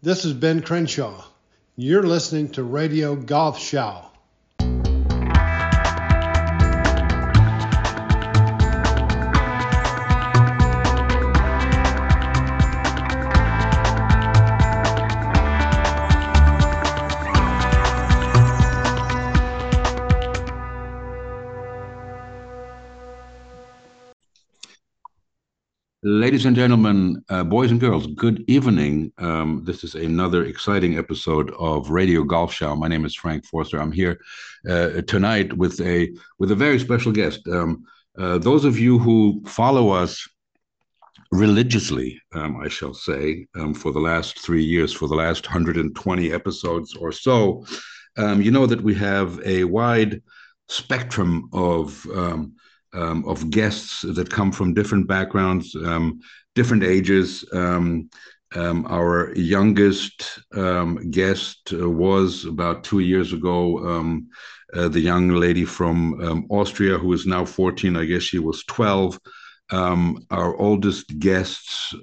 This is Ben Crenshaw. You're listening to Radio Golf Show. Ladies and gentlemen, uh, boys and girls, good evening. Um, this is another exciting episode of Radio Golf Show. My name is Frank Forster. I'm here uh, tonight with a with a very special guest. Um, uh, those of you who follow us religiously, um, I shall say, um, for the last three years, for the last 120 episodes or so, um, you know that we have a wide spectrum of um, um, of guests that come from different backgrounds, um, different ages. Um, um our youngest um, guest was about two years ago um, uh, the young lady from Austria who is now 14. I guess she was 12. our oldest guests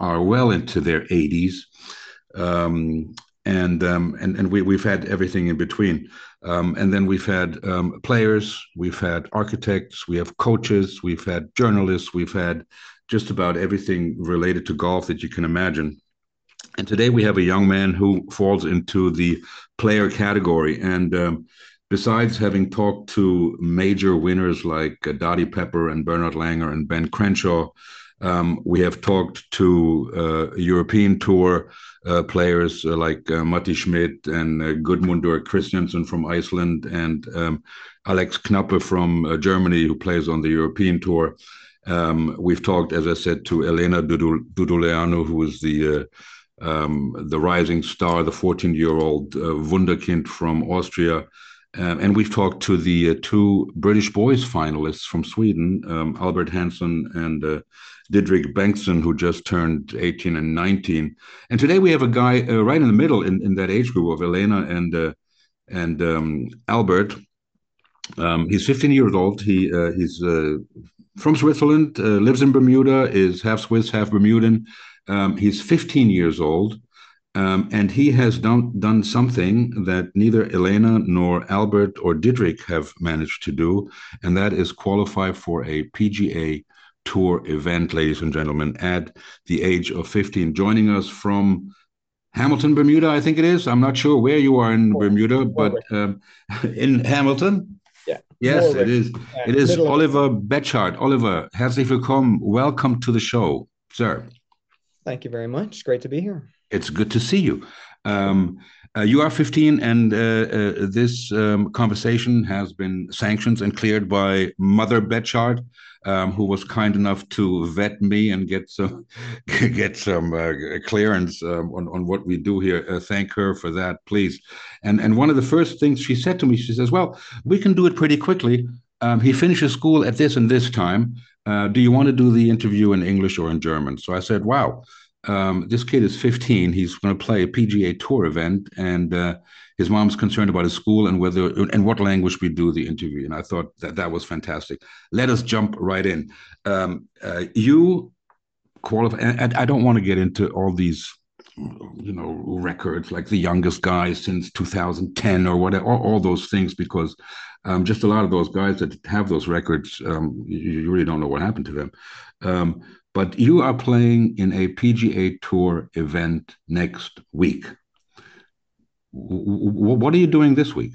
are well into their 80s. And, and and we, we've had everything in between. Um, and then we've had um, players, we've had architects, we have coaches, we've had journalists, we've had just about everything related to golf that you can imagine. And today we have a young man who falls into the player category. And um, besides having talked to major winners like uh, Dottie Pepper and Bernhard Langer and Ben Crenshaw, um, we have talked to uh, European Tour uh, players uh, like uh, Matti Schmid and uh, Gudmundur Kristjansson from Iceland and um, Alex Knappe from uh, Germany, who plays on the European Tour. Um, we've talked, as I said, to Elena Duduleanu, who is the uh, um, the rising star, the 14-year-old wunderkind from Austria. Um, and we've talked to the two British boys finalists from Sweden, um, Albert Hansson and Didrik Bengtsson, who just turned 18 and 19. And today we have a guy uh, right in the middle in, in that age group of Elena and uh, and um, Albert. Um, he's 15 years old. He uh, he's uh, from Switzerland, uh, lives in Bermuda, is half Swiss, half Bermudan. Um, he's 15 years old. Um, and he has done, done something that neither Elena nor Albert or Didrik have managed to do, and that is qualify for a PGA Tour event, ladies and gentlemen, at the age of 15. Joining us from Hamilton, Bermuda, I think it is. I'm not sure where you are in Bermuda, but um, in Hamilton. Yeah. Yes, it is. It is Oliver Betschart. Oliver, herzlich willkommen. Welcome to the show, sir. Thank you very much. Great to be here. It's good to see you. Um, uh, you are 15, and uh, uh, this um, conversation has been sanctioned and cleared by Mother Betschart um, who was kind enough to vet me and get some get some uh, clearance um, on on what we do here. Uh, thank her for that, please. And and one of the first things she said to me, she says, "Well, we can do it pretty quickly. Um, he finishes school at this and this time. Uh, do you want to do the interview in English or in German?" So I said, "Wow." Um, this kid is 15. He's going to play a PGA Tour event, and uh, his mom's concerned about his school and whether and what language we do the interview. And I thought that that was fantastic. Let us jump right in. Um, uh, you qualify, and I don't want to get into all these, you know, records like the youngest guy since 2010 or whatever, all, all those things, because um, just a lot of those guys that have those records, um, you, you, really don't know what happened to them. Um, but you are playing in a PGA Tour event next week what are you doing this week?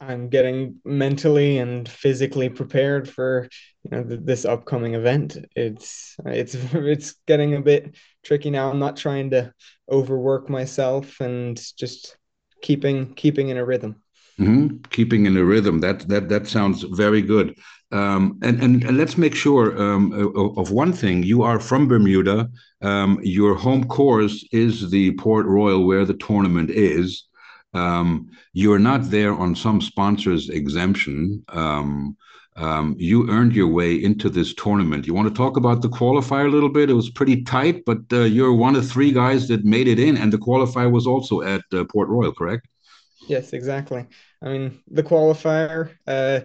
I'm getting mentally and physically prepared for you know th- this upcoming event. It's it's it's getting a bit tricky now. I'm not trying to overwork myself and just keeping keeping in a rhythm. Mm-hmm. Keeping in a rhythm. That that that sounds very good. Um, and, and, let's make sure um, of one thing. You are from Bermuda. Um, your home course is the Port Royal, where the tournament is. Um, you're not there on some sponsor's exemption. Um, um, you earned your way into this tournament. You want to talk about the qualifier a little bit? It was pretty tight, but uh, you're one of three guys that made it in, and the qualifier was also at uh, Port Royal, correct? Yes, exactly. I mean, the qualifier. Uh,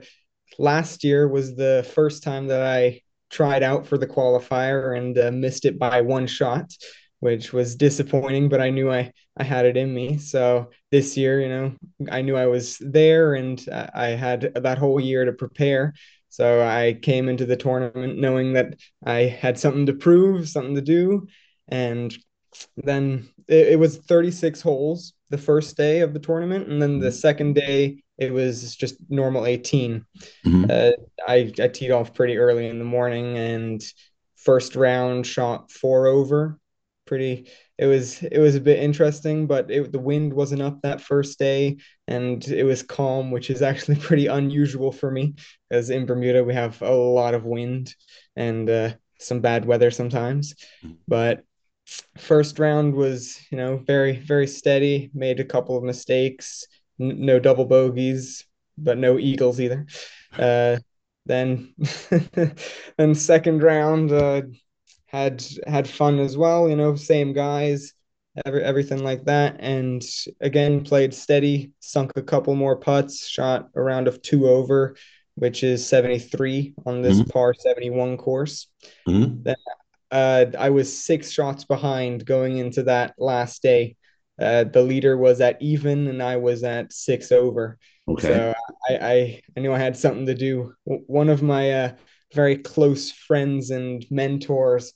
last year was the first time that I tried out for the qualifier and uh, missed it by one shot. which was disappointing, but I knew I, I had it in me. So this year, you know, I knew I was there and I had that whole year to prepare. So I came into the tournament knowing that I had something to prove, something to do. And then it, it was 36 holes the first day of the tournament. And then the mm-hmm. second day, it was just normal 18. Mm-hmm. Uh, I, I teed off pretty early in the morning and first round shot four over pretty it was it was a bit interesting but it, the wind wasn't up that first day and it was calm which is actually pretty unusual for me because in bermuda we have a lot of wind and uh, some bad weather sometimes mm-hmm. but first round was you know very very steady made a couple of mistakes n- no double bogeys but no eagles either uh, then then second round uh, had had fun as well. You know, same guys, every, everything like that. And again, played steady, sunk a couple more putts, shot a round of two over, which is 73 on this mm-hmm. par 71 course. Mm-hmm. Then uh, I was six shots behind going into that last day. Uh, the leader was at even, and I was at six over. Okay. So I, I, I knew I had something to do. One of my uh, very close friends and mentors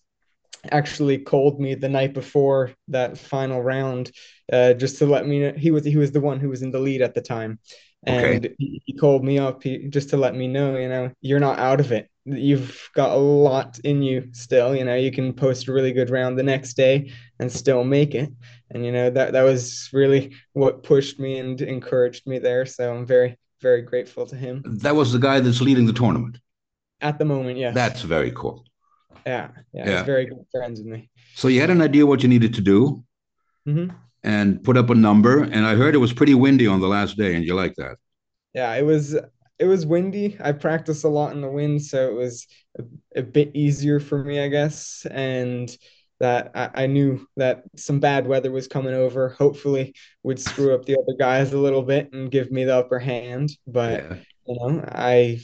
actually called me the night before that final round uh, just to let me know he was he was the one who was in the lead at the time and okay. he, called me up he, just to let me know you know you're not out of it you've got a lot in you still you know you can post a really good round the next day and still make it and you know that that was really what pushed me and encouraged me there so i'm very very grateful to him that was the guy that's leading the tournament at the moment, yeah. That's very cool. Yeah, yeah, yeah. He's very good friends with me. So you had an idea what you needed to do, mm-hmm. and put up a number. And I heard it was pretty windy on the last day, and you like that. Yeah, it was. It was windy. I practiced a lot in the wind, so it was a, a bit easier for me, I guess. And that I, I, knew that some bad weather was coming over. Hopefully, would screw up the other guys a little bit and give me the upper hand. But yeah. you know, I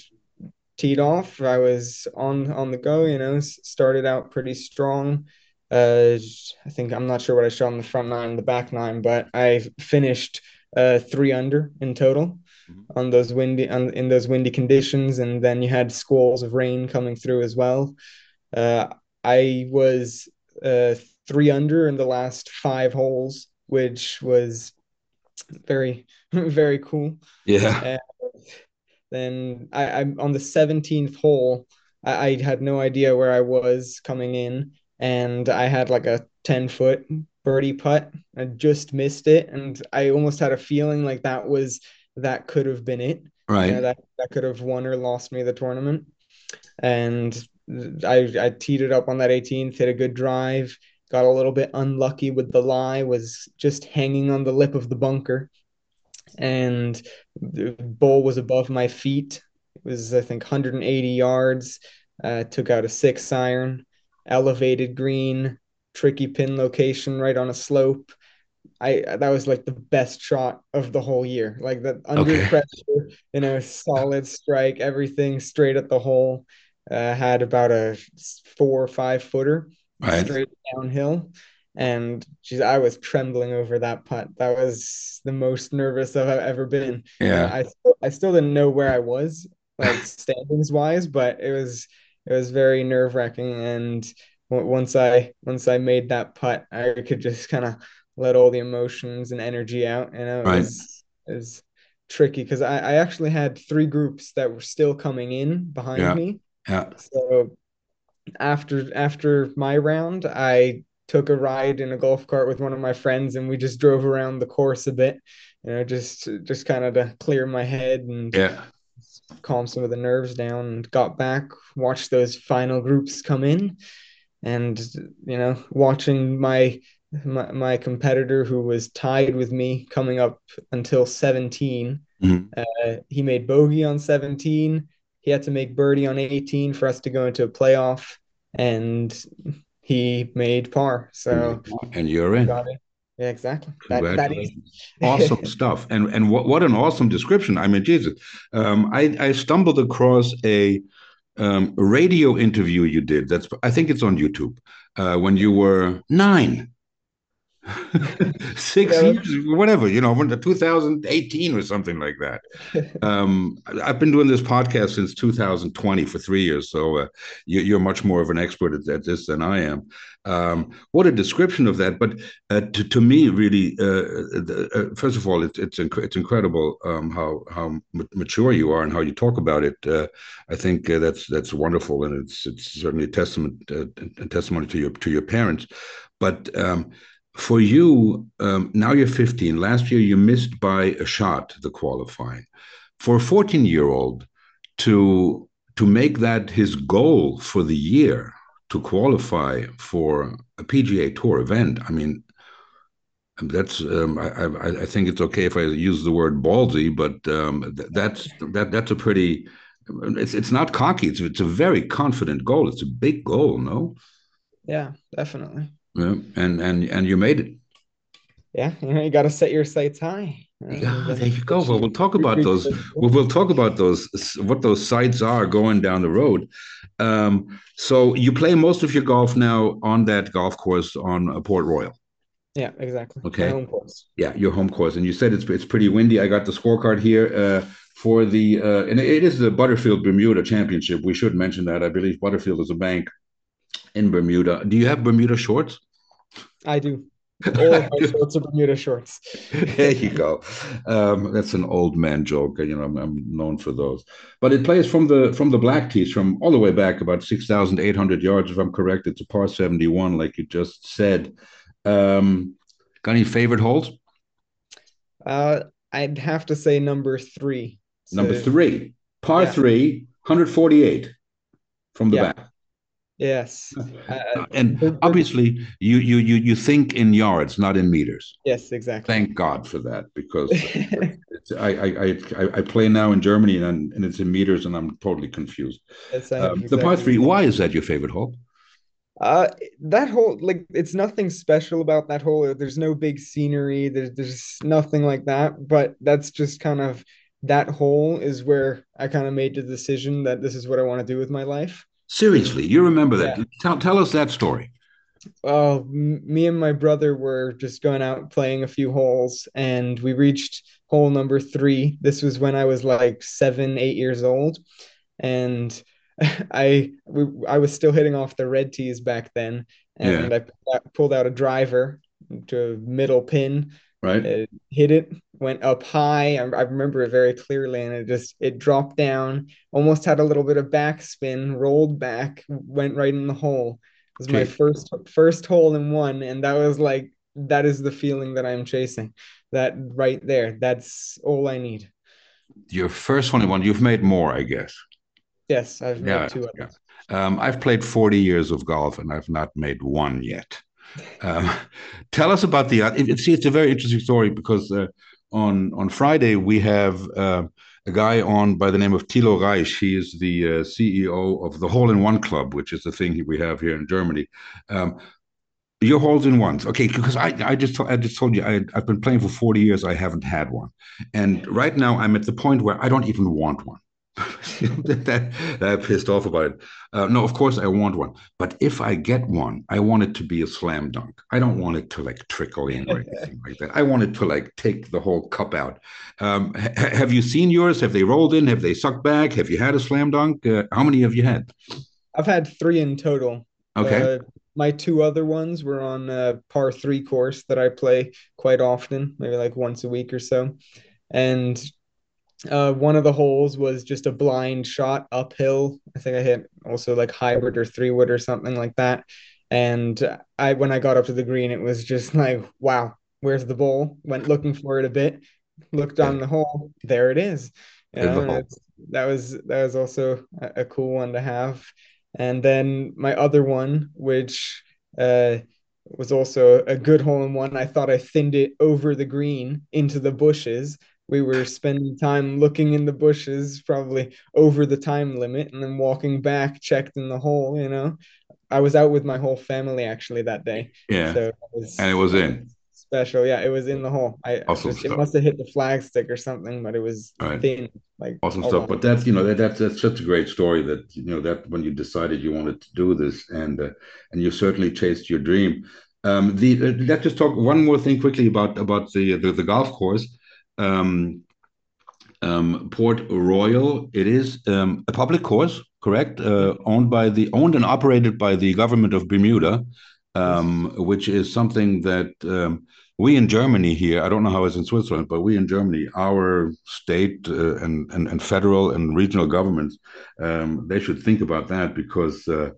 teed off. I was on on the go. You know, started out pretty strong. Uh, I think I'm not sure what I shot on the front nine the back nine, but I finished uh three under in total mm-hmm. on those windy on, in those windy conditions, and then you had squalls of rain coming through as well. Uh, I was uh three under in the last five holes, which was very very cool. Yeah. Then I, I'm on the 17th hole. I, I had no idea where I was coming in, and I had like a 10 foot birdie putt. I just missed it, and I almost had a feeling like that was that could have been it. Right. You know, that that could have won or lost me the tournament. And I I teed it up on that 18th, hit a good drive, got a little bit unlucky with the lie, was just hanging on the lip of the bunker and the ball was above my feet. It was, I think, 180 yards. Uh, took out a six iron, elevated green, tricky pin location right on a slope. I that was like the best shot of the whole year. Like that under okay. pressure, you know, solid strike, everything straight at the hole. Uh, had about a four or five footer right. straight downhill and geez, I was trembling over that putt. That was the most nervous I've ever been. Yeah, I still, I still didn't know where I was, like standings wise, but it was it was very nerve wracking. And once I once I made that putt, I could just kind of let all the emotions and energy out. And it right. was it was tricky because I, I actually had three groups that were still coming in behind yeah. me. Yeah. So after after my round, I took a ride in a golf cart with one of my friends and we just drove around the course a bit you know just just kind of to clear my head and yeah calm some of the nerves down and got back watched those final groups come in and you know watching my my, my competitor who was tied with me coming up until 17 mm-hmm. uh, he made bogey on 17 he had to make birdie on 18 for us to go into a playoff and he made par. So and you're in. Yeah, exactly. That, that is awesome stuff. And and what, what an awesome description. I mean, Jesus. Um, I, I stumbled across a um, radio interview you did. That's I think it's on YouTube. uh, when you were nine. six yeah. years, whatever, you know, 2018 or something like that. um, I've been doing this podcast since 2020 for three years, so uh, you, are much more of an expert at, at this than I am. Um, what a description of that! But uh, to, to me, really, uh, the, uh, first of all, it, it's inc- it's incredible um, how how mature you are and how you talk about it. Uh, I think uh, that's that's wonderful, and it's it's certainly a testament a testimony to your to your parents. But um, for you, um, now you're 15. Last year, you missed by a shot the qualifying. For a 14 year old to to make that his goal for the year to qualify for a PGA Tour event, I mean, that's um, I, I, I, think it's okay if I use the word ballsy, but um, that's that that's a pretty it's it's not cocky. It's it's a very confident goal. It's a big goal, no? Yeah, definitely. Yeah, and and and you made it. Yeah, you know, you got to set your sights high. Yeah, there you go. Well, we'll talk about those. We'll, we'll talk about those. What those sights are going down the road. Um, so you play most of your golf now on that golf course on uh, Port Royal. Yeah, exactly. Okay. Yeah, your home course, and you said it's it's pretty windy. I got the scorecard here uh, for the uh, and it is the Butterfield Bermuda Championship. We should mention that. I believe Butterfield is a bank in Bermuda. Do you have Bermuda shorts? I do. All of my shorts are Bermuda shorts. there you go. Um, that's an old man joke. You know, I'm, I'm, known for those. But it plays from the from the black tees from all the way back about six thousand eight hundred yards, if I'm correct. It's a par seventy one, like you just said. Um, got any favorite holes? Uh, I'd have to say number three. Number three, par yeah. three, 148 from the yeah. back. Yes. Uh, and obviously, you, you you you think in yards, not in meters. Yes, exactly. Thank God for that, because I, I, I I play now in Germany and and it's in meters, and I'm totally confused. Yes, um, exactly. The par three. Why is that your favorite hole? Uh, that hole, like, it's nothing special about that hole. There's no big scenery. There's there's nothing like that. But that's just kind of that hole is where I kind of made the decision that this is what I want to do with my life. Seriously, you remember that? Yeah. Tell tell us that story. Oh, me and my brother were just going out playing a few holes, and we reached hole number three. This was when I was like seven, eight years old, and I we, I was still hitting off the red tees back then, and yeah. I pulled out a driver to a middle pin, right? It hit it, went up high. I, I, remember it very clearly, and it just it dropped down, almost had a little bit of backspin, rolled back, went right in the hole. It was okay. my first first hole in one, and that was like that is the feeling that I'm chasing. That right there, that's all I need. Your first one in one, you've made more, I guess. Yes, I've made yeah, two others. Yeah. Um, I've played 40 years of golf and I've not made one yet. Um, tell us about the. It, see, it's a very interesting story because uh, on on Friday we have uh, a guy on by the name of Thilo Reich. He is the uh, CEO of the Hole in One Club, which is the thing we have here in Germany. Um, your holes in ones, okay? Because I, I just I just told you I, I've been playing for forty years. I haven't had one, and right now I'm at the point where I don't even want one. that, that pissed off about it. Uh, no, of course I want one, but if I get one, I want it to be a slam dunk. I don't want it to like trickle in or anything like that. I want it to like take the whole cup out. Um, ha- have you seen yours? Have they rolled in? Have they sucked back? Have you had a slam dunk? Uh, how many have you had? I've had three in total. Okay. Uh, my two other ones were on a par three course that I play quite often, maybe like once a week or so. And uh, one of the holes was just a blind shot uphill. I think I hit also like hybrid or three wood or something like that. And I, when I got up to the green, it was just like, wow, where's the ball? Went looking for it a bit, looked down the hole, there it is. You know, that was that was also a, a, cool one to have. And then my other one, which uh, was also a good hole in one, I thought I thinned it over the green into the bushes we were spending time looking in the bushes, probably over the time limit, and then walking back, checked in the hole. You know, I was out with my whole family actually that day. Yeah, so was, and it was in. special. Yeah, it was in the hole. I Awesome just it must have hit the flag stick or something, but it was right. thin, like Awesome stuff. on. But that's you know that, that's that's such a great story that you know that when you decided you wanted to do this and uh, and you certainly chased your dream. Um, the uh, let's just talk one more thing quickly about about the the, the golf course. Um, um, Port Royal. It is um, a public course, correct? Uh, owned by the owned and operated by the government of Bermuda, um, which is something that um, we in Germany here. I don't know how it's in Switzerland, but we in Germany, our state uh, and, and and federal and regional governments, um, they should think about that because uh,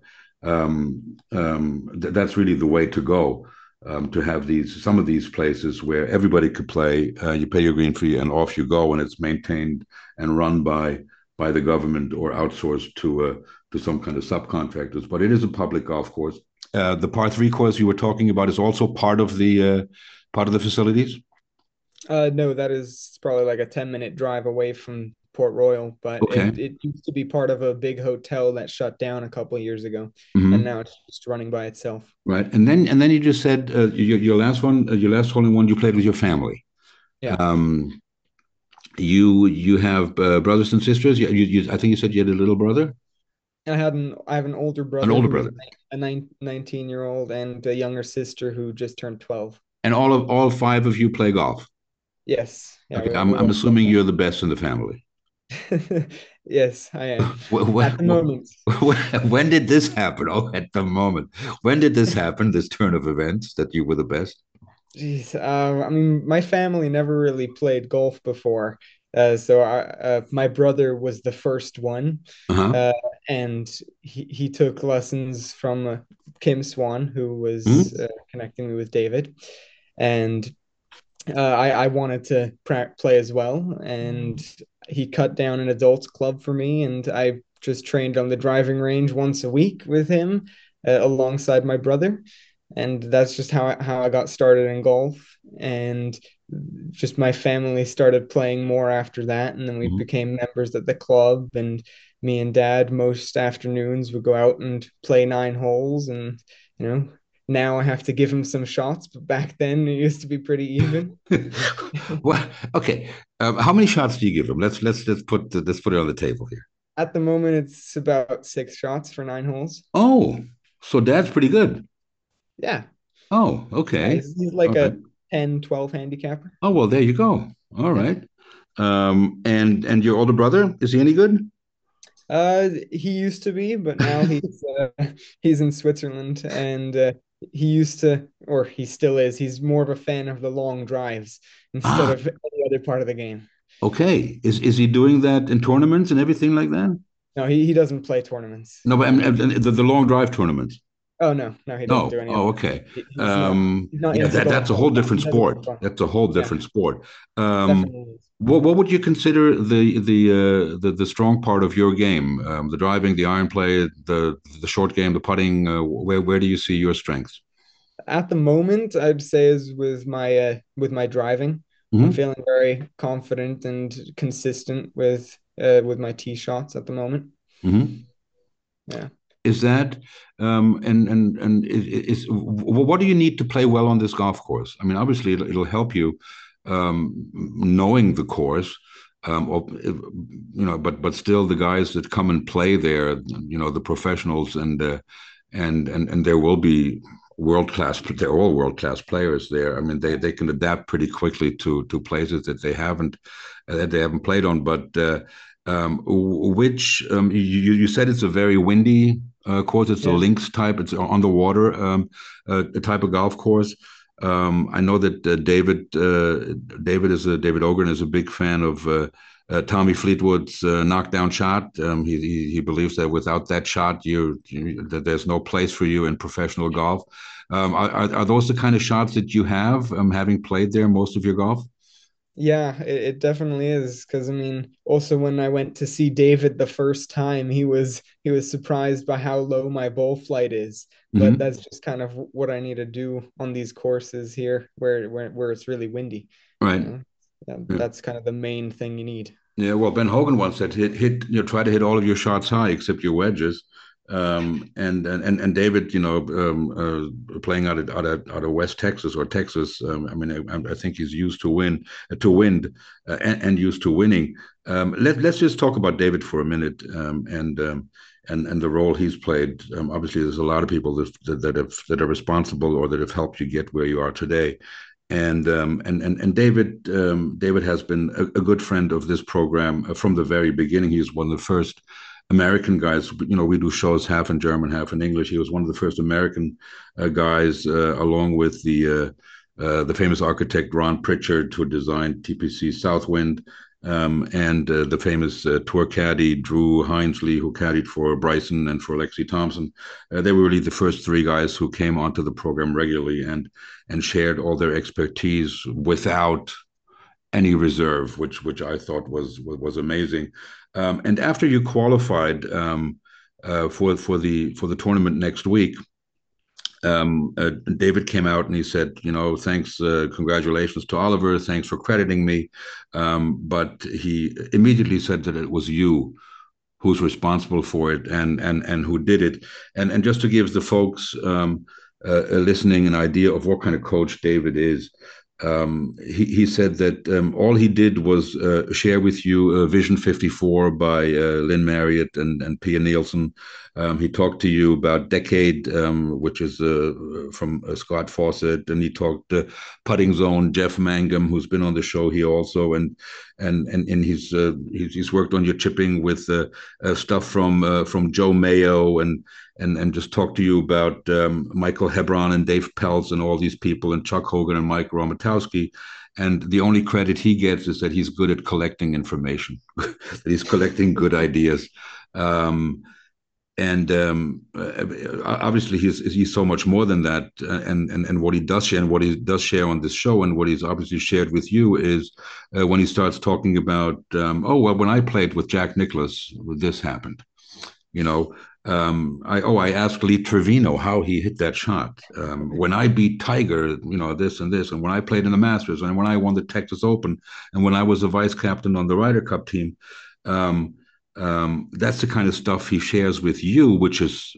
um, th- that's really the way to go um, to have these some of these places where everybody could play. Uh, you pay your green fee and off you go, and it's maintained and run by by the government or outsourced to uh, to some kind of subcontractors. But it is a public golf course. Uh, the par three course you were talking about is also part of the uh, part of the facilities. Uh, no, that is probably like a 10 minute drive away from Port Royal, but Okay. it, it used to be part of a big hotel that shut down a couple of years ago, Mhm. And now it's just running by itself. Right, and then and then you just said uh, your, your last one, uh, your last hole in one, you played with your family. Yeah. Um, you you have uh, brothers and sisters. You, you, you, I think you said you had a little brother. I had an I have an older brother, an older brother. a nine, 19 year old, and a younger sister who just turned 12. And all of all five of you play golf. Yes. Yeah, Okay, I'm I'm assuming you're the best in the family. yes, I am. Wh- wh- At the moment. wh- When did this happen? Oh, at the moment. When did this happen? This turn of events that you were the best. Jeez, uh, I mean, my family never really played golf before. Uh, so I, uh, my brother was the first one, Uh-huh. uh, and he, he took lessons from uh, Kim Swan, who was Mhm. uh, connecting me with David. And uh, I, I wanted to pra- play as well. And he cut down an adults club for me, and I just trained on the driving range once a week with him uh, alongside my brother. And that's just how I, how I got started in golf. And just my family started playing more after that. And then we Mhm. became members at the club. And me and dad most afternoons would go out and play nine holes. And you know now I have to give him some shots but back then it used to be pretty even. Well, okay. Um, how many shots do you give them? Let's let's let's put let's put it on the table here. at the moment it's about six shots for nine holes Oh, so that's pretty good. yeah Oh, okay. he's, he's like Okay. a 10 12 handicapper Oh well, there you go. All right. Um, and and your older brother is he any good? Uh, he used to be, but now he's uh, he's in Switzerland, and uh, he used to, or he still is. He's more of a fan of the long drives instead Ah. of other part of the game. Okay. Is is he doing that in tournaments and everything like that? No, he, he doesn't play tournaments. No, but I mean, the, the long drive tournaments. Oh no, no, he doesn't No. do any. Oh, okay. He- he's not- Um, he's not yeah, that, that's a whole different sport. That's a whole Yeah. different sport. Um, what what would you consider the the uh, the the strong part of your game? Um, the driving, the iron play, the the short game, the putting. Uh, where where do you see your strengths? At the moment, I'd say is with my uh, with my driving. I'm Mhm. feeling very confident and consistent with uh, with my tee shots at the moment. Mm-hmm. Yeah. Is that um, and and and is, is what do you need to play well on this golf course? I mean, obviously it'll, it'll help you um, knowing the course, um, or, you know, but but still the guys that come and play there, you know, the professionals and uh, and and and there will be world class. but They're all world class players there. I mean, they they can adapt pretty quickly to to places that they haven't uh, that they haven't played on, but. Uh, um, which um, you, you said it's a very windy uh, course. It's a links type. It's on the water um, uh, type of golf course. Um, I know that uh, David uh, David is a David Ogrin is a big fan of uh, Tommy Fleetwood's uh, knockdown shot. Um, he, he he believes that without that shot, you, you that there's no place for you in professional golf. Um, are, are those the kind of shots that you have, um, having played there most of your golf? Yeah, it, it definitely is. Because I mean, also when I went to see David the first time, he was he was surprised by how low my ball flight is. But Mhm. that's just kind of what I need to do on these courses here, where where where it's really windy. you Right. know? Yeah. That's kind of the main thing you need. Yeah, well, Ben Hogan once said, "Hit, hit, you know, try to hit all of your shots high except your wedges." Um, and, and and David, you know, um, uh, playing out of, out of out of West Texas or Texas. Um, I mean, I, I, think he's used to win, uh, to win, uh, and, and, used to winning. Um, let Let's just talk about David for a minute, um, and um, and and the role he's played. obviously, there's a lot of people that that have that are responsible or that have helped you get where you are today. And um, and and and David um, David has been a, a, good friend of this program uh, from the very beginning. He's one of the first American guys. You know, we do shows half in German, half in English. He was one of the first American uh, guys, uh, along with the uh, uh the famous architect Ron Prichard, who designed TPC Southwind, um, and uh, the famous tour caddy Drew Hinesley, who caddied for Bryson and for Lexi Thompson. they were really the first three guys who came onto the program regularly and and shared all their expertise without any reserve, which which I thought was was, was amazing. Um, and after you qualified um, uh, for for the for the tournament next week, um, uh, David came out and he said, you know, thanks, uh, congratulations to Oliver, thanks for crediting me, um, but he immediately said that it was you who's responsible for it and and and who did it, and and just to give the folks um, uh, listening an idea of what kind of coach David is um, he, he said that um, all he did was uh, share with you uh, Vision 54 by uh, Lynn Marriott and, and Pia Nilsson. Um, he talked to you about Decade, um, which is uh, from uh, Scott Fawcett, and he talked uh, Putting Zone, Geoff Mangum, who's been on the show here also, and and and, and he's, he's, he's worked on your chipping with stuff from from Joe Mayo and and and just talk to you about um, Michael Hebron and Dave Pelz and all these people and Chuck Hogan and Mike Romatowski. And the only credit he gets is that he's good at collecting information, that he's collecting good ideas. Um, and um, uh, obviously he's he's so much more than that. Uh, and, and and what he does share and what he does share on this show and what he's obviously shared with you is uh, when he starts talking about, um, oh well, when I played with Jack Nicklaus, this happened. You know, um, I oh I asked Lee Trevino how he hit that shot. Um, when I beat Tiger, you know this and this, and when I played in the Masters, and when I won the Texas Open, and when I was a vice captain on the Ryder Cup team, um, um that's the kind of stuff he shares with you, which is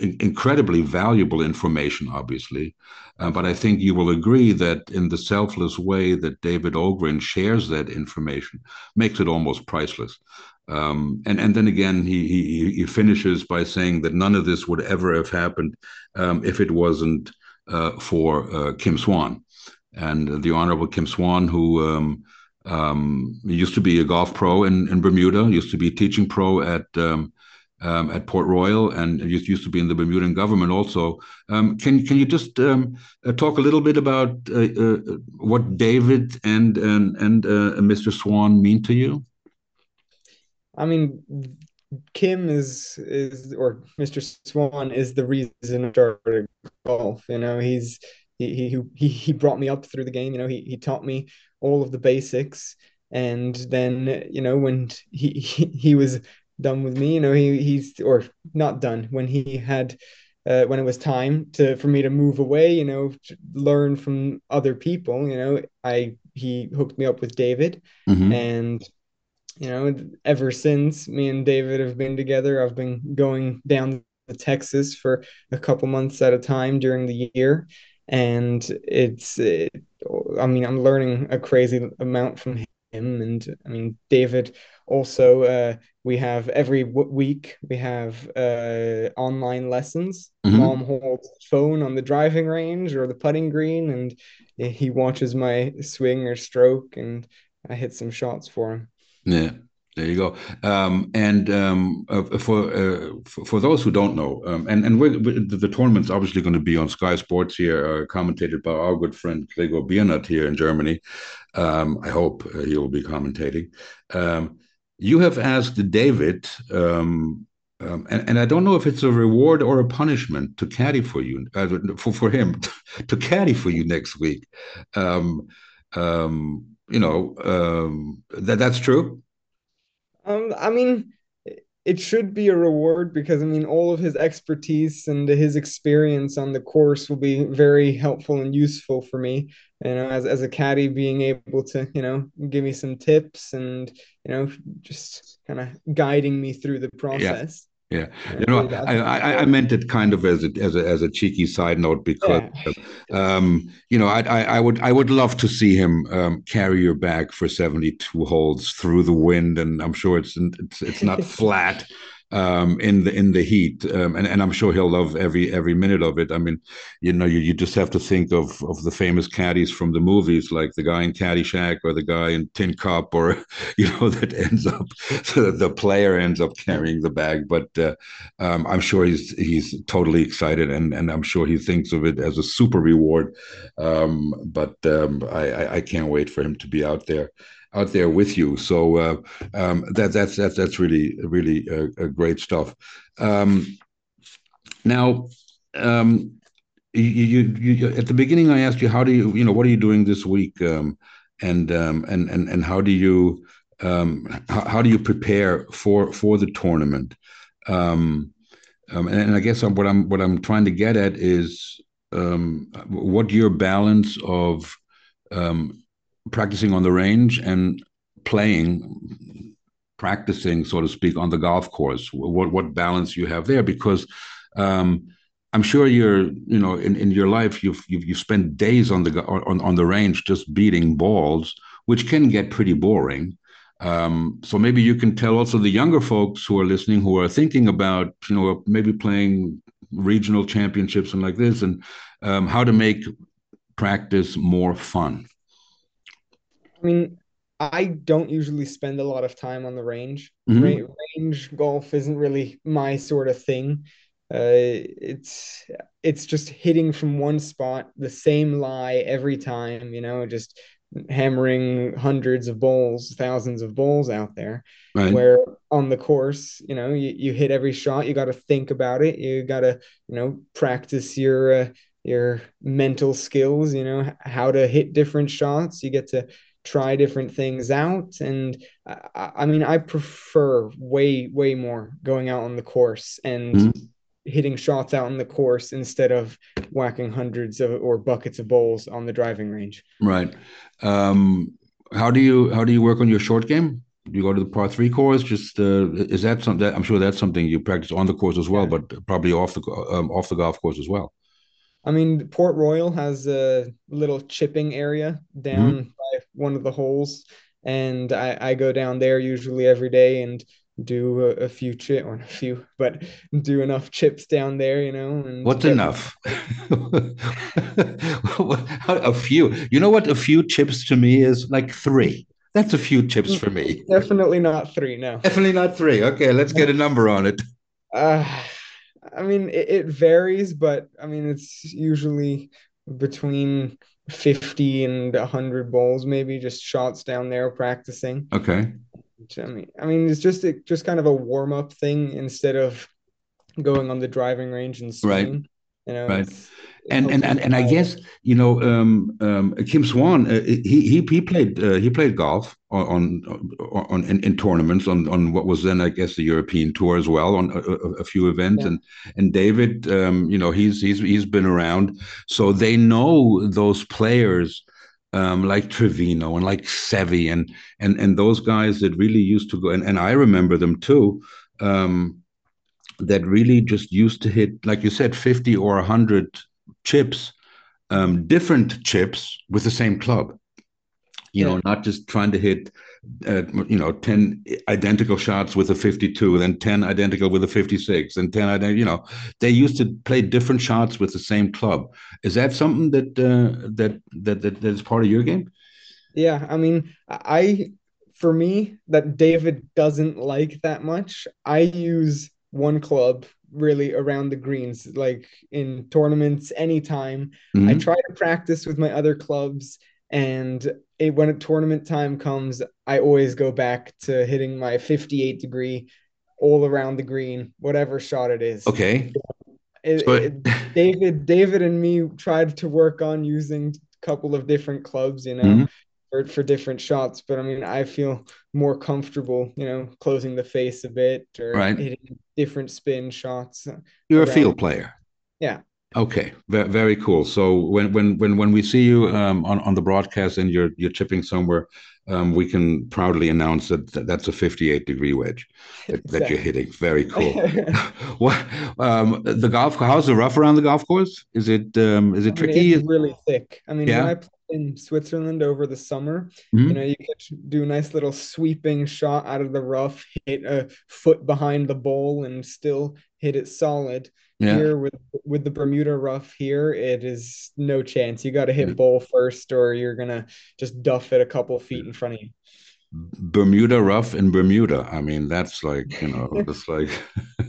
in- incredibly valuable information, obviously. Uh, but I think you will agree that in the selfless way that David Ogrin shares that information, makes it almost priceless. Um, and and then again, he, he he finishes by saying that none of this would ever have happened um, if it wasn't uh, for uh, Kim Swan, and the Honorable Kim Swan, who um, um used to be a golf pro in, in Bermuda, used to be teaching pro at um, um, at Port Royal, and used, used to be in the Bermudan government also. can can you just uh, talk a little bit about uh, uh, what David and and and uh, Mr. Swan mean to you? I mean, Kim is is or Mr. Swan is the reason I started golf. You know, he's he he he he brought me up through the game. You know, he he taught me all of the basics, and then you know when he he, he was done with me, you know, he he's or not done when he had. Uh, when it was time to for me to move away, you know, learn from other people, you know, I he hooked me up with David, mm-hmm. and you know, ever since me and David have been together, I've been going down to Texas for a couple months at a time during the year. And it's, it, I mean, I'm learning a crazy amount from him. And I mean, David also, uh, we have every w- week, we have uh, online lessons. Mm-hmm. Mom holds the phone on the driving range or the putting green, and he watches my swing or stroke, and I hit some shots for him. Yeah. There you go. Um, and um, uh, for, uh, for, for those who don't know, um, and and we're, we're, the, tournament's obviously going to be on Sky Sports here, uh, commentated by our good friend Gregor Biernath here in Germany. Um, I hope uh, he will be commentating. Um, you have asked David, um, and, and, I don't know if it's a reward or a punishment to caddy for you, uh, for for him to caddy for you next week. Um, you know um, that that's true. Um, I mean, it should be a reward because I mean, all of his expertise and his experience on the course will be very helpful and useful for me. You know, as as a caddy, being able to you know give me some tips and you know just kind of guiding me through the process. Yeah, you know, I, I, I meant it kind of as a as a as a cheeky side note because, yeah. um, you know, I, I, I would I would love to see him um, carry your bag for seventy two holes through the wind, and I'm sure it's it's it's not flat um, in the in the heat, um, and and I'm sure he'll love every every minute of it. I mean, you know, you, you just have to think of of the famous caddies from the movies, like the guy in Caddyshack or the guy in Tin Cup, or you know, that ends up the player ends up carrying the bag. But uh, um, I'm sure he's he's totally excited, and and I'm sure he thinks of it as a super reward. Um, but um, I I can't wait for him to be out there out there with you. So uh, um, that that's that's that's really really uh, great stuff. Um, now, um, you, you, you, at the beginning, I asked you how do you you know what are you doing this week, um, and um, and and and how do you um, how, how, do you prepare for for the tournament? Um, and, and, I guess what I'm what I'm trying to get at is what your balance of um, practicing on the range and playing, practicing, so to speak, on the golf course. What what balance you have there? Because um, I'm sure you're, you know, in, in your life you've, you've you've spent days on the on on the range just beating balls, which can get pretty boring. Um, so maybe you can tell also the younger folks who are listening who are thinking about, you know, maybe playing regional championships and like this, and um, how to make practice more fun. I mean, I don't usually spend a lot of time on the range. Mm-hmm. Range golf isn't really my sort of thing. Uh, it's it's just hitting from one spot, the same lie every time. You know, just hammering hundreds of bowls, thousands of bowls out there. Right. Where on the course, you know, you, you hit every shot. You got to think about it. You got to, you know, practice your uh, your mental skills. You know, how to hit different shots. You get to try different things out and I, I, mean i prefer way way more going out on the course and mm-hmm. hitting shots out on the course instead of whacking hundreds of or buckets of bowls on the driving range right um how do you how do you work on your short game do you go to the par three course just uh, is that something that i'm sure that's something you practice on the course as well yeah. but probably off the um, off the golf course as well I mean, Port Royal has a little chipping area down mm-hmm. One of the holes, and I, I go down there usually every day and do a, a few chip or a few, but do enough chips down there, you know. And What's enough? a few. You know what? A few chips to me is like three. That's a few chips for me. Definitely not three. No. Definitely not three. Okay, let's get a number on it. Uh, I mean, it, it varies, but I mean, it's usually between 50 and 100 balls maybe just shots down there practicing. Okay. I mean i mean it's just a, just kind of a warm-up thing instead of going on the driving range and swinging. right you know, right and and, and and I guess you know um, um, Kim Swan uh, he he he played uh, he played golf on on, on in, in, tournaments on on what was then I guess the European tour as well on a, a few events. Yeah. and and David um, you know he's he's he's been around. So they know those players um, like Trevino and like Seve and and and those guys that really used to go and, and I remember them too um, that really just used to hit like you said 50 or 100 chips, um, different chips with the same club. You yeah. know, not just trying to hit, uh, you know, ten identical shots with a fifty-two, then ten identical with a fifty-six, and ten, you know, they used to play different shots with the same club. Is that something that uh, that, that that that is part of your game? Yeah, I mean, I for me that David doesn't like that much. I use one club really around the greens, like in tournaments, anytime. Mm-hmm. I try to practice with my other clubs, and it, when a tournament time comes, I always go back to hitting my 58 degree all around the green, whatever shot it is. Okay. It, but... it, David, David, and me tried to work on using a couple of different clubs, you know. Mm-hmm for, for different shots. But I mean, I feel more comfortable, you know, closing the face a bit or right. hitting different spin shots. You're around. a field player. Yeah. Okay, very, very cool. So when when when when we see you um, on on the broadcast and you're you're chipping somewhere, um, we can proudly announce that, that that's a 58 degree wedge that, exactly. that you're hitting. Very cool. what um, the golf? How's the rough around the golf course? Is it um, is it tricky? I mean, it's really thick. I mean, yeah. when I played in Switzerland over the summer, mm-hmm. you know, you could do a nice little sweeping shot out of the rough, hit a foot behind the bowl, and still hit it solid. Yeah. Here with with the Bermuda rough here, it is no chance. You got to hit yeah. bowl first, or you're gonna just duff it a couple feet in front of you. Bermuda rough in Bermuda. I mean, that's like you know, it's like.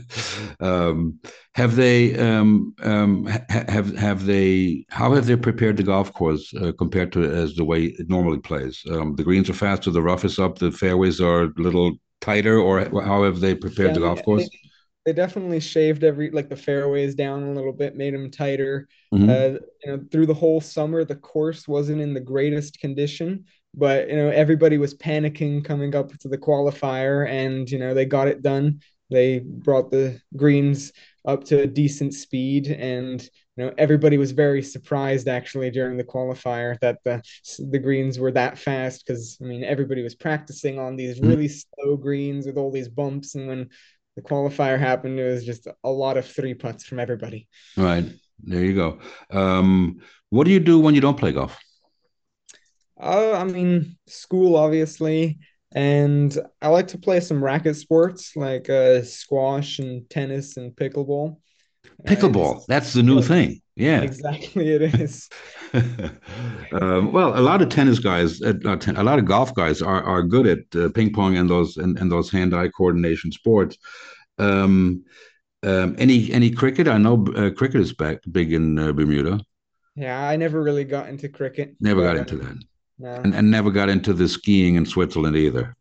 um, have they um, um, ha- have have they how have they prepared the golf course uh, compared to as the way it normally plays? Um, the greens are faster, the rough is up, the fairways are a little tighter, or how have they prepared yeah, the golf course? They, they definitely shaved every like the fairways down a little bit, made them tighter. Mm-hmm. Uh, you know, through the whole summer, the course wasn't in the greatest condition, but you know, everybody was panicking coming up to the qualifier, and you know, they got it done. They brought the greens up to a decent speed, and you know, everybody was very surprised actually during the qualifier that the the greens were that fast because I mean, everybody was practicing on these mm-hmm. really slow greens with all these bumps, and when the qualifier happened, it was just a lot of three putts from everybody. Right. There you go. Um, what do you do when you don't play golf? Uh, I mean, school, obviously. And I like to play some racket sports like uh, squash and tennis and pickleball. Pickleball, uh, that's the new yeah, thing. Yeah, exactly. It is. um, well, a lot of tennis guys, uh, a lot of golf guys are, are good at uh, ping pong and those and, and those hand eye coordination sports. Um, um, any any cricket? I know uh, cricket is back big in uh, Bermuda. Yeah, I never really got into cricket. Never got into that. No. And, and never got into the skiing in Switzerland either.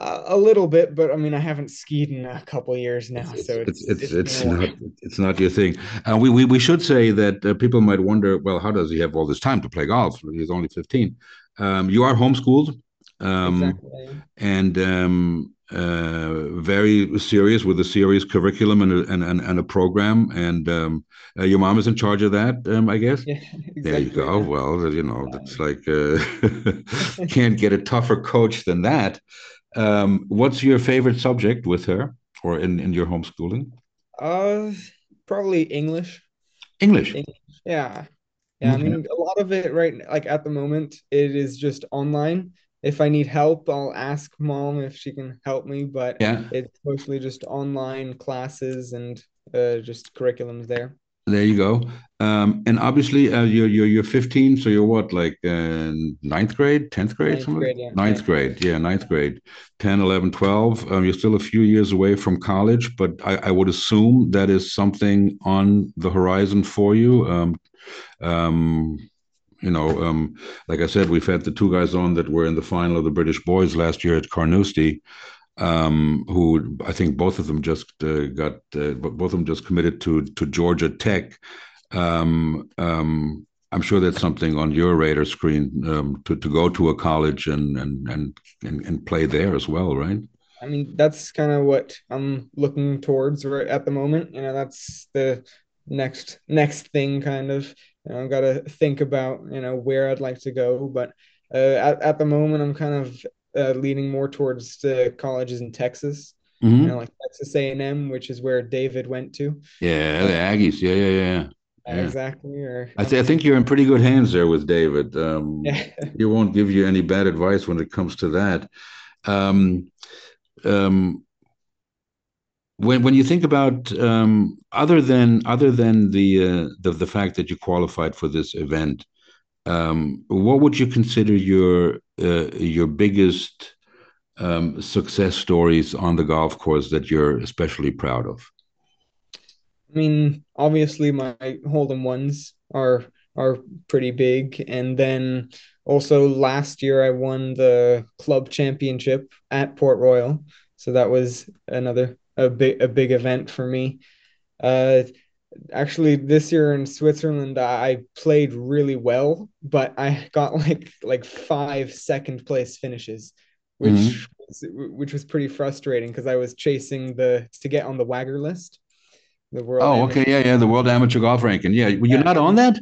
Uh, a little bit, but I mean, I haven't skied in a couple years now, it's, so it's it's it's, it's not it's not your thing. Uh, we, we we should say that uh, people might wonder, well, how does he have all this time to play golf? He's only fifteen. Um, you are homeschooled, um, exactly. and um, very serious with a serious curriculum and a, and, and, and a program. And um, uh, your mom is in charge of that, um, I guess. Yeah, exactly. There you go. Well, you know, it's like uh, can't get a tougher coach than that. Um, what's your favorite subject with her or in, in your homeschooling? Uh, probably English. English. English. Yeah. Yeah. I mean, a lot of it right like at the moment, it is just online. If I need help, I'll ask mom if she can help me, but yeah, it's mostly just online classes and uh, just curriculums there. There you go. Um, and obviously, uh, you're, you're you're 15, so you're what, like uh, ninth grade, 10th grade, ninth something? Grade, yeah. Ninth grade, yeah, ninth grade, 10, 11, 12. Um, you're still a few years away from college, but I, I would assume that is something on the horizon for you. Um, um, you know, um, like I said, we've had the two guys on that were in the final of the British Boys last year at Carnoustie um, who I think both of them just uh, got uh, both of them just committed to to Georgia Tech. Um, um, I'm sure that's something on your radar screen um, to to go to a college and and and and, and play there as well, right? I mean, that's kind of what I'm looking towards right at the moment. You know, that's the next next thing, kind of. You know, I've got to think about you know where I'd like to go, but uh, at at the moment, I'm kind of uh, leaning more towards the colleges in Texas, mm-hmm. you know, like Texas A&M, which is where David went to. Yeah, the Aggies. Yeah, yeah, yeah. Yeah. Exactly. Or I, th- I think you're in pretty good hands there with David. Um, yeah. he won't give you any bad advice when it comes to that. Um, um, when when you think about um, other than other than the, uh, the the fact that you qualified for this event, um, what would you consider your uh, your biggest um, success stories on the golf course that you're especially proud of? I mean, obviously my Hold'em ones are are pretty big, and then also last year I won the club championship at Port Royal, so that was another a big a big event for me. Uh, actually this year in Switzerland I played really well, but I got like like five second place finishes, which mm-hmm. was, which was pretty frustrating because I was chasing the to get on the WAGR list, the world. Oh, amateur. okay, yeah, yeah, the World Amateur Golf Ranking. Yeah, you're Yeah, not on that?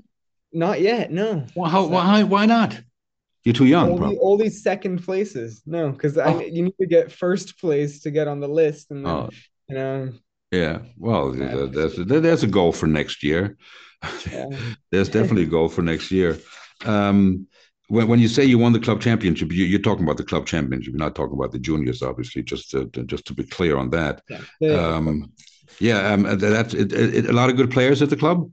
not yet. No. Well, how, So- why, why not? You're too young, all, the, all these second places. No, because I Oh. you need to get first place to get on the list, and then Oh, you know, yeah. Well, Yeah, th- that's a goal for next year. yeah. There's definitely a goal for next year. Um, when, when you say you won the club championship, you, you're talking about the club championship. You're not talking about the juniors, obviously. Just to, to- just to be clear on that. yeah. The- Um, yeah, um, that's it, it, a lot of good players at the club.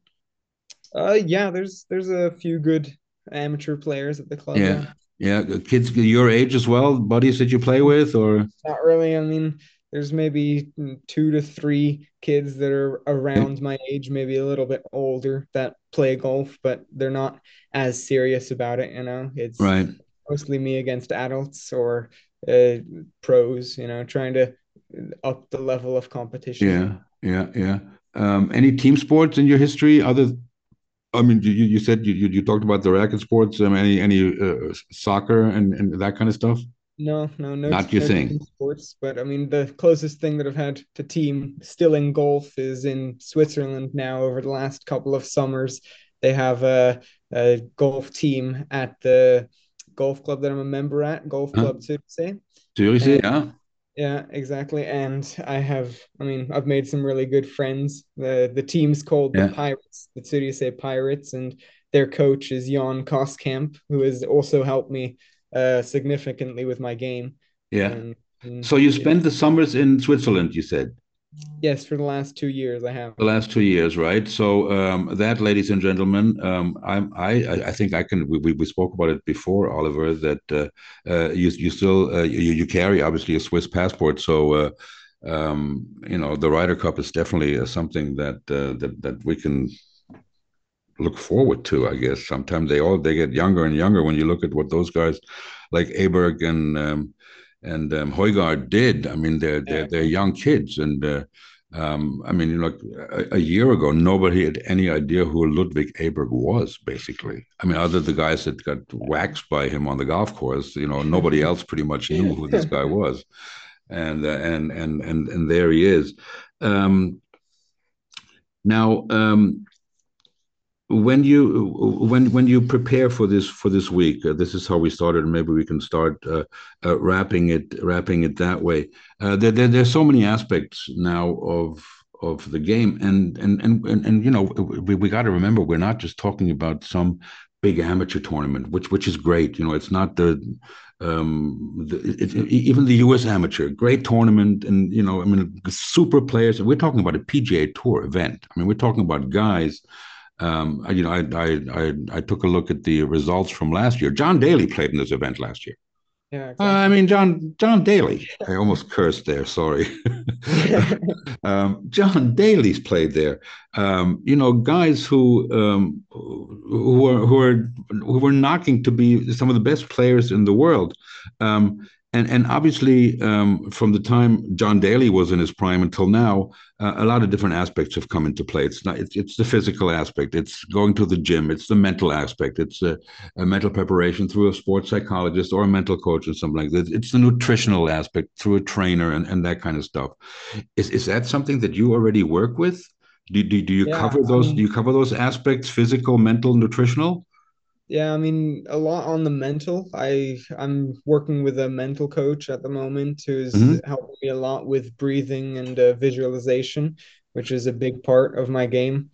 uh, yeah. There's there's a few good amateur players at the club. Yeah, yeah. Kids your age as well, buddies that you play with, or Not really. I mean, there's maybe two to three kids that are around my age, maybe a little bit older that play golf, but they're not as serious about it, you know. It's right? mostly me against adults or uh, pros, you know, trying to up the level of competition. Yeah, yeah, yeah. Um, any team sports in your history other? I mean, you, you said you, you talked about the racket sports. Um, any any uh, soccer and, and that kind of stuff? No, no, no. Not your no thing. Sports, but I mean, the closest thing that I've had to team still in golf is in Switzerland now. Over the last couple of summers, they have a, a golf team at the golf club that I'm a member at, Golf Huh? Club Zürichsee. And- yeah. Yeah, exactly. And I have, I mean, I've made some really good friends. The the team's called the Yeah. Pirates, the Zürichsee Pirates, and their coach is Jan Koskamp, who has also helped me uh, significantly with my game. Yeah. And, and So you yeah. spent the summers in Switzerland, you said, Yes, for the last two years I have. the last two years, right? So um, that, ladies and gentlemen, um, I'm, I, I think I can. We, we, we spoke about it before, Oliver. That uh, uh, you you still uh, you, you carry obviously a Swiss passport, so. Uh, um, you know, the Ryder Cup is definitely uh, something that uh, that that we can look forward to. I guess sometimes they all they get younger and younger when you look at what those guys like Aberg and um, and um, Højgaard did. I mean, they're they're, they're young kids, and uh, um, I mean, like a, a year ago, nobody had any idea who Ludvig Aberg was. Basically, I mean, other the guys that got waxed by him on the golf course, you know, nobody else pretty much knew who this guy was, and uh, and and and and there he is. Um, now, um, when you when when you prepare for this for this week, uh, this is how we started. Maybe we can start uh, uh, wrapping it wrapping it that way. Uh, there, there there's so many aspects now of of the game, and and and and, and you know we, we got to remember we're not just talking about some big amateur tournament, which which is great. You know, it's not the um the, it, it- even the US amateur great tournament and you know I mean super players we're talking about a PGA tour event I mean we're talking about guys um, you know, I, I I I took a look at the results from last year. John Daly played in this event last year. Yeah, Uh, I mean, John John Daly. I almost cursed there. Sorry. um, John Daly's played there. Um, you know, guys who um, who are who are who were knocking to be some of the best players in the world. Um, and and obviously, um, from the time John Daly was in his prime until now, uh, a lot of different aspects have come into play. It's not it's, it's the physical aspect. It's going to the gym. It's the mental aspect. It's a, a mental preparation through a sports psychologist or a mental coach or something like that. It's the nutritional aspect through a trainer and, and that kind of stuff. Is is that something that you already work with? Do, do, do you Yeah, cover I those? mean- do you cover those aspects? Physical, mental, nutritional. Yeah, I mean, a lot on the mental. I I'm working with a mental coach at the moment who's Mhm. helping me a lot with breathing and uh, visualization, which is a big part of my game.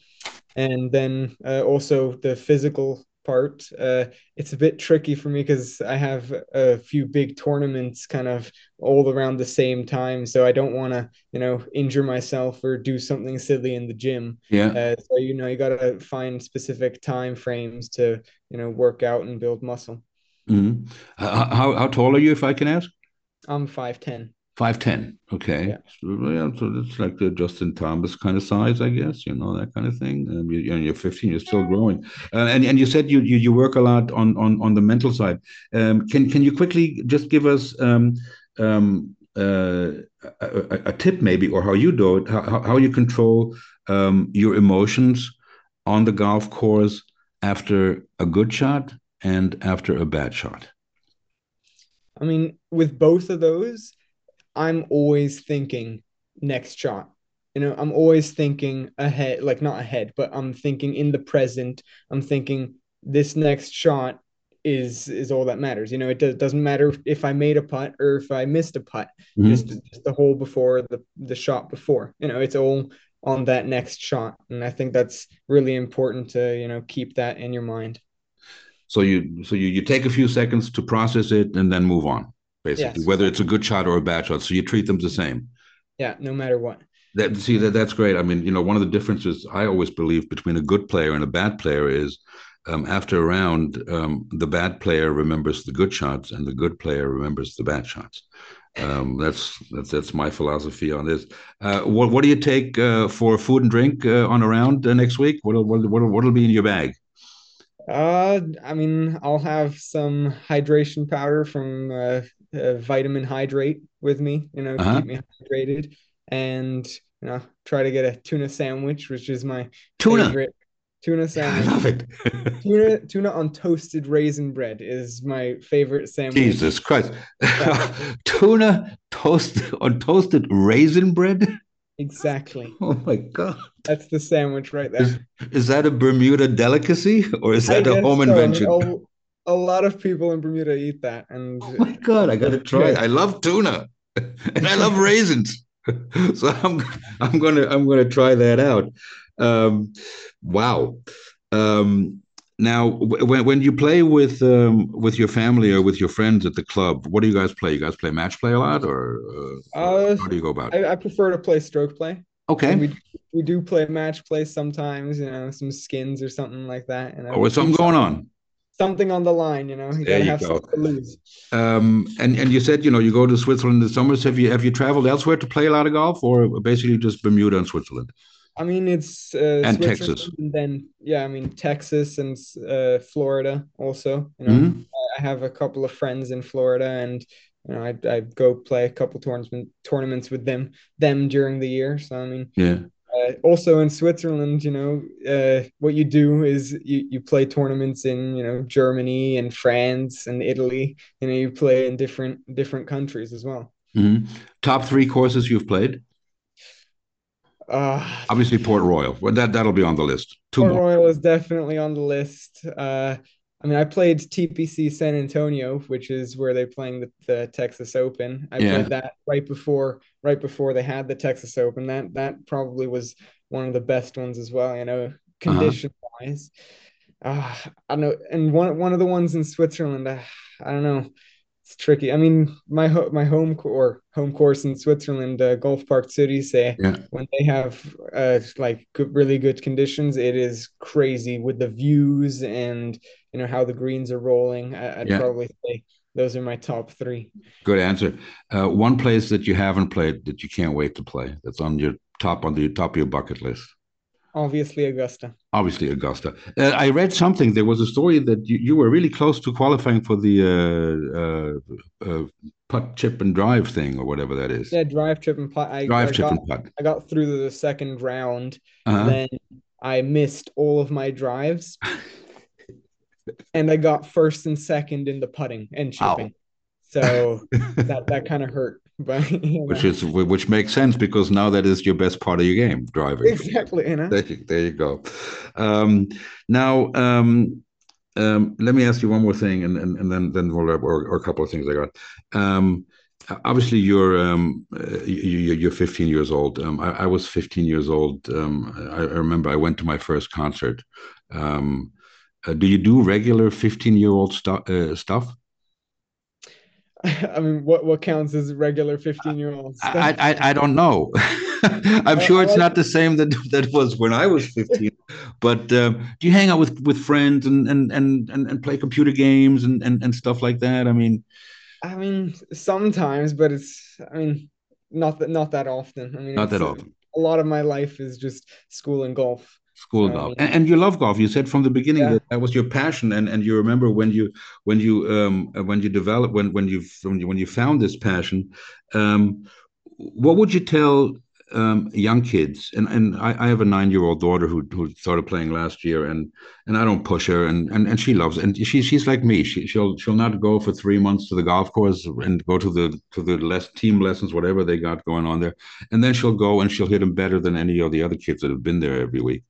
And then uh, also the physical part. Uh, it's a bit tricky for me because I have a few big tournaments kind of all around the same time, so I don't want to, you know, injure myself or do something silly in the gym. Yeah. Uh, so you know you got to find specific time frames to you know work out and build muscle. Mhm. How, how tall are you, if I can ask? I'm five ten. Five ten. Okay. Yeah. So, yeah, so it's like the Justin Thomas kind of size, I guess. You know that kind of thing. Um, you, and you're 15. You're still growing. Uh, and and you said you, you you work a lot on on on the mental side. Um, can can you quickly just give us um um uh, a, a, a tip maybe, or how you do it, how how how you control um your emotions on the golf course after a good shot and after a bad shot. I mean, with both of those, I'm always thinking next shot, you know, I'm always thinking ahead, like not ahead, but I'm thinking in the present. I'm thinking this next shot is is all that matters. You know, it does, doesn't matter if I made a putt or if I missed a putt. Mm-hmm. Just, just the hole before the the shot before. You know, it's all on that next shot, and I think that's really important to you know keep that in your mind. So you so you you take a few seconds to process it and then move on, basically, yes. whether it's a good shot or a bad shot. So you treat them the same. Yeah, no matter what. That see that that's great. I mean, you know, one of the differences I always believe between a good player and a bad player is um, after a round, um, the bad player remembers the good shots, and the good player remembers the bad shots. Um, that's that's that's my philosophy on this. Uh, what what do you take uh, for food and drink uh, on around round uh, next week? What what what what'll be in your bag? Uh, I mean, I'll have some hydration powder from uh, uh, Vitamin Hydrate with me. You know, uh-huh. keep me hydrated, and you know, try to get a tuna sandwich, which is my tuna. favorite Tuna sandwich. I love it. tuna tuna on toasted raisin bread is my favorite sandwich. Jesus Christ. tuna toast on toasted raisin bread? Exactly. Oh my god. That's the sandwich right there. Is, is that a Bermuda delicacy or is that a home so. invention? I mean, a, a, lot of people in Bermuda eat that and Oh my god, I got to try it. I love tuna. and I love raisins. so I'm I'm going to I'm going to try that out. Um, wow. Um, now, when when you play with um, with your family or with your friends at the club, what do you guys play? You guys play match play a lot, or uh, uh, how do you go about it? I, I prefer to play stroke play. Okay. we we do play match play sometimes, you know, some skins or something like that. And oh, with something going on. Something on the line, you know. You there you go. Um, and and you said you know you go to Switzerland in the summers. Have you have you traveled elsewhere to play a lot of golf, or basically just Bermuda and Switzerland? I mean, it's uh, and Texas, and then yeah, I mean Texas and uh, Florida also. You know, mm-hmm. I have a couple of friends in Florida, and you know, I I go play a couple tournament tournaments with them them during the year. So I mean, yeah. Uh, also in Switzerland, you know, uh, what you do is you, you play tournaments in you know Germany and France and Italy. You know, you play in different different countries as well. Mm-hmm. Top three courses you've played. Uh, Obviously, Port Royal. Well, that that'll be on the list. Two Port more. Royal is definitely on the list. Uh, I mean, I played TPC San Antonio, which is where they're playing the, the Texas Open. I yeah. played that right before right before they had the Texas Open. That that probably was one of the best ones as well. You know, condition wise. Uh, I don't know, and one one of the ones in Switzerland. Uh, I don't know it's tricky. I mean, my ho- my home or home course in Switzerland, uh, Golf Park Zürichsee yeah. when they have uh, like good, really good conditions, it is crazy with the views and you know how the greens are rolling. I, would yeah. probably say those are my top three. Good answer. Uh, one place that you haven't played that you can't wait to play. That's on your top on the top of your bucket list. Obviously, Augusta. Obviously, Augusta. Uh, I read something. There was a story that you, you were really close to qualifying for the uh, uh, uh putt, chip, and drive thing, or whatever that is. Yeah, drive, chip, and putt. I, drive, I chip, got, and putt. I got through the second round. Uh-huh. Then I missed all of my drives, and I got first and second in the putting and chipping. Ow. So that that kind of hurt. But you know. which is which makes sense because now that is your best part of your game, driving. Exactly. You know? there, you, there you go. Um, now, um, um, let me ask you one more thing, and and, and then then we'll or, or a couple of things I got. Um, obviously, you're um, you, are 15 years old. Um, I, I, was 15 years old. Um, I, I, remember I went to my first concert. Um, uh, do you do regular 15 year old stu- uh, stuff? I mean, what what counts as regular fifteen year olds? I, I I don't know. I'm sure it's not the same that that was when I was 15. but um, do you hang out with with friends and and and and, play computer games and, and and stuff like that? I mean, I mean sometimes, but it's I mean not that not that often. I mean, not that often. A, a lot of my life is just school and golf school golf. and, and, you love golf. You said from the beginning yeah. that that was your passion. And and you remember when you when you um when you developed when when you when you, when you found this passion um what would you tell um, young kids, and and I, I have a nine year old daughter who who started playing last year, and and I don't push her, and and, and she loves, it. and she she's like me. She she'll she'll not go for three months to the golf course and go to the to the less team lessons, whatever they got going on there, and then she'll go and she'll hit them better than any of the other kids that have been there every week.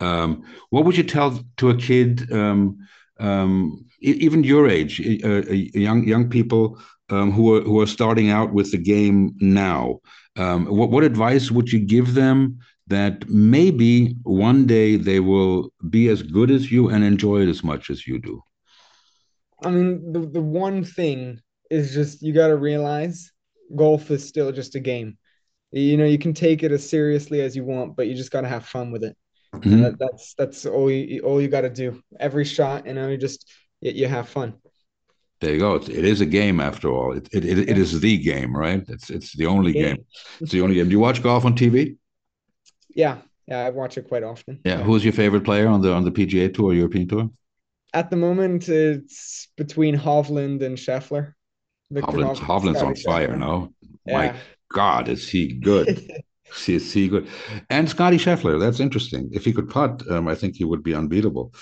Um, what would you tell to a kid, um, um, even your age, uh, young young people um, who are who are starting out with the game now? Um, what what advice would you give them that maybe one day they will be as good as you and enjoy it as much as you do? I mean, the the one thing is just you got to realize golf is still just a game. You know, you can take it as seriously as you want, but you just got to have fun with it. Mm-hmm. That, that's that's all you all you got to do. Every shot, you know, you just you, you have fun. There you go. It, it is a game after all. It, it, it, it is the game, right? It's it's the only game. game. It's the only game. Do you watch golf on TV? Yeah, yeah, I watch it quite often. Yeah. yeah. Who's your favorite player on the on the PGA Tour, European Tour? At the moment, it's between Hovland and Scheffler. Hovland, Hovland's on fire, Scheffler. no? Yeah. My God, is he good? See, see, good. And Scottie Scheffler, that's interesting. If he could putt, um, I think he would be unbeatable.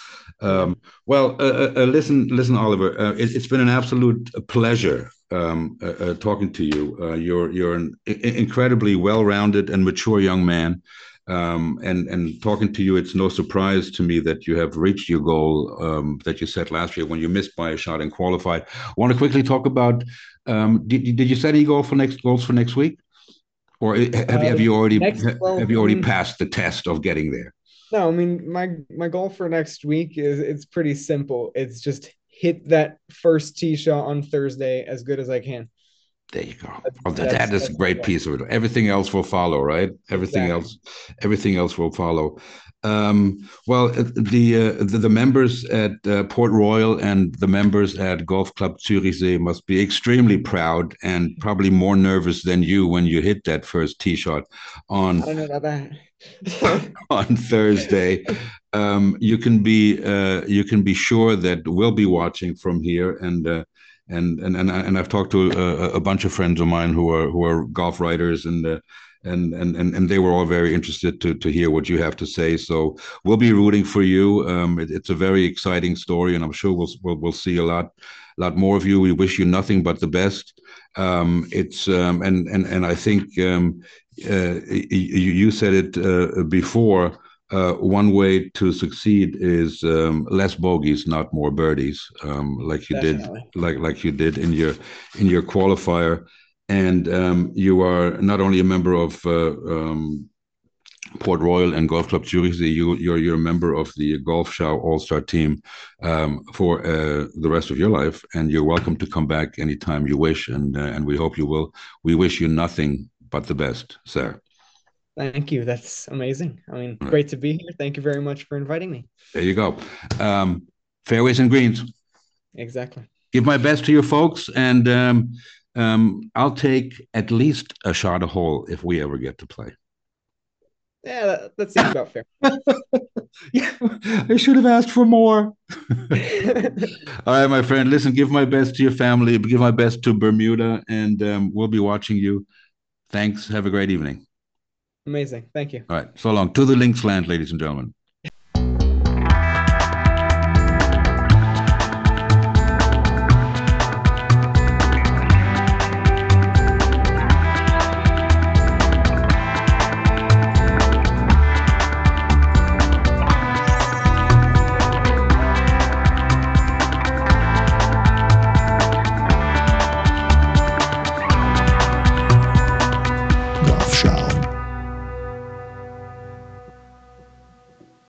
Um, well, uh, uh, uh listen, listen, Oliver. Uh, it, has been an absolute pleasure um, uh, uh, talking to you. you're you're an incredibly well-rounded and mature young man. Um, and and talking to you, it's no surprise to me that you have reached your goal um, that you set last year when you missed by a shot and qualified. I want to quickly talk about. Um, did, did you set any goal for next goals for next week? Or have, uh, have you already have you already passed the test of getting there? No, I mean my my goal for next week is it's pretty simple. It's just hit that first tee shot on Thursday as good as I can. There you go. Oh, that, that is a great piece of it. Everything else will follow, right? Everything exactly. else, everything else will follow. Um, well, uh, the, uh, the, the members at uh, Port Royal and the members at Golf Club Zürichsee must be extremely proud and probably more nervous than you when you hit that first tee shot on on Thursday. Um, you can be uh, you can be sure that we'll be watching from here and. Uh, and, and and and I've talked to a, a, bunch of friends of mine who are who are golf writers and uh, and and and and they were all very interested to to hear what you have to say. So we'll be rooting for you. Um, it, it's a very exciting story, and I'm sure we'll we'll, we'll see a lot lot more of you. We wish you nothing but the best. Um, it's um, and and and I think um, uh, you, you said it uh, before. Uh, one way to succeed is um, less bogeys, not more birdies, um, like you Definitely. did, like like you did in your in your qualifier and um, you are not only a member of uh, um, Port Royal and Golf Club Zurich, you, you're you're a member of the Golf Show All Star team um, for uh, the rest of your life, and you're welcome to come back anytime you wish, and uh, and we hope you will. We wish you nothing but the best, sir. Thank you. That's amazing. I mean, right. great to be here. Thank you very much for inviting me. There you go. Um, fairways and greens. Exactly. Give my best to your folks, and um, um, I'll take at least a shot a hole if we ever get to play. Yeah, that, that seems about fair. yeah, I should have asked for more. All right, my friend. Listen, give my best to your family. Give my best to Bermuda, and um, we'll be watching you. Thanks. Have a great evening. Amazing. Thank you. All right. So long. To the links land, ladies and gentlemen.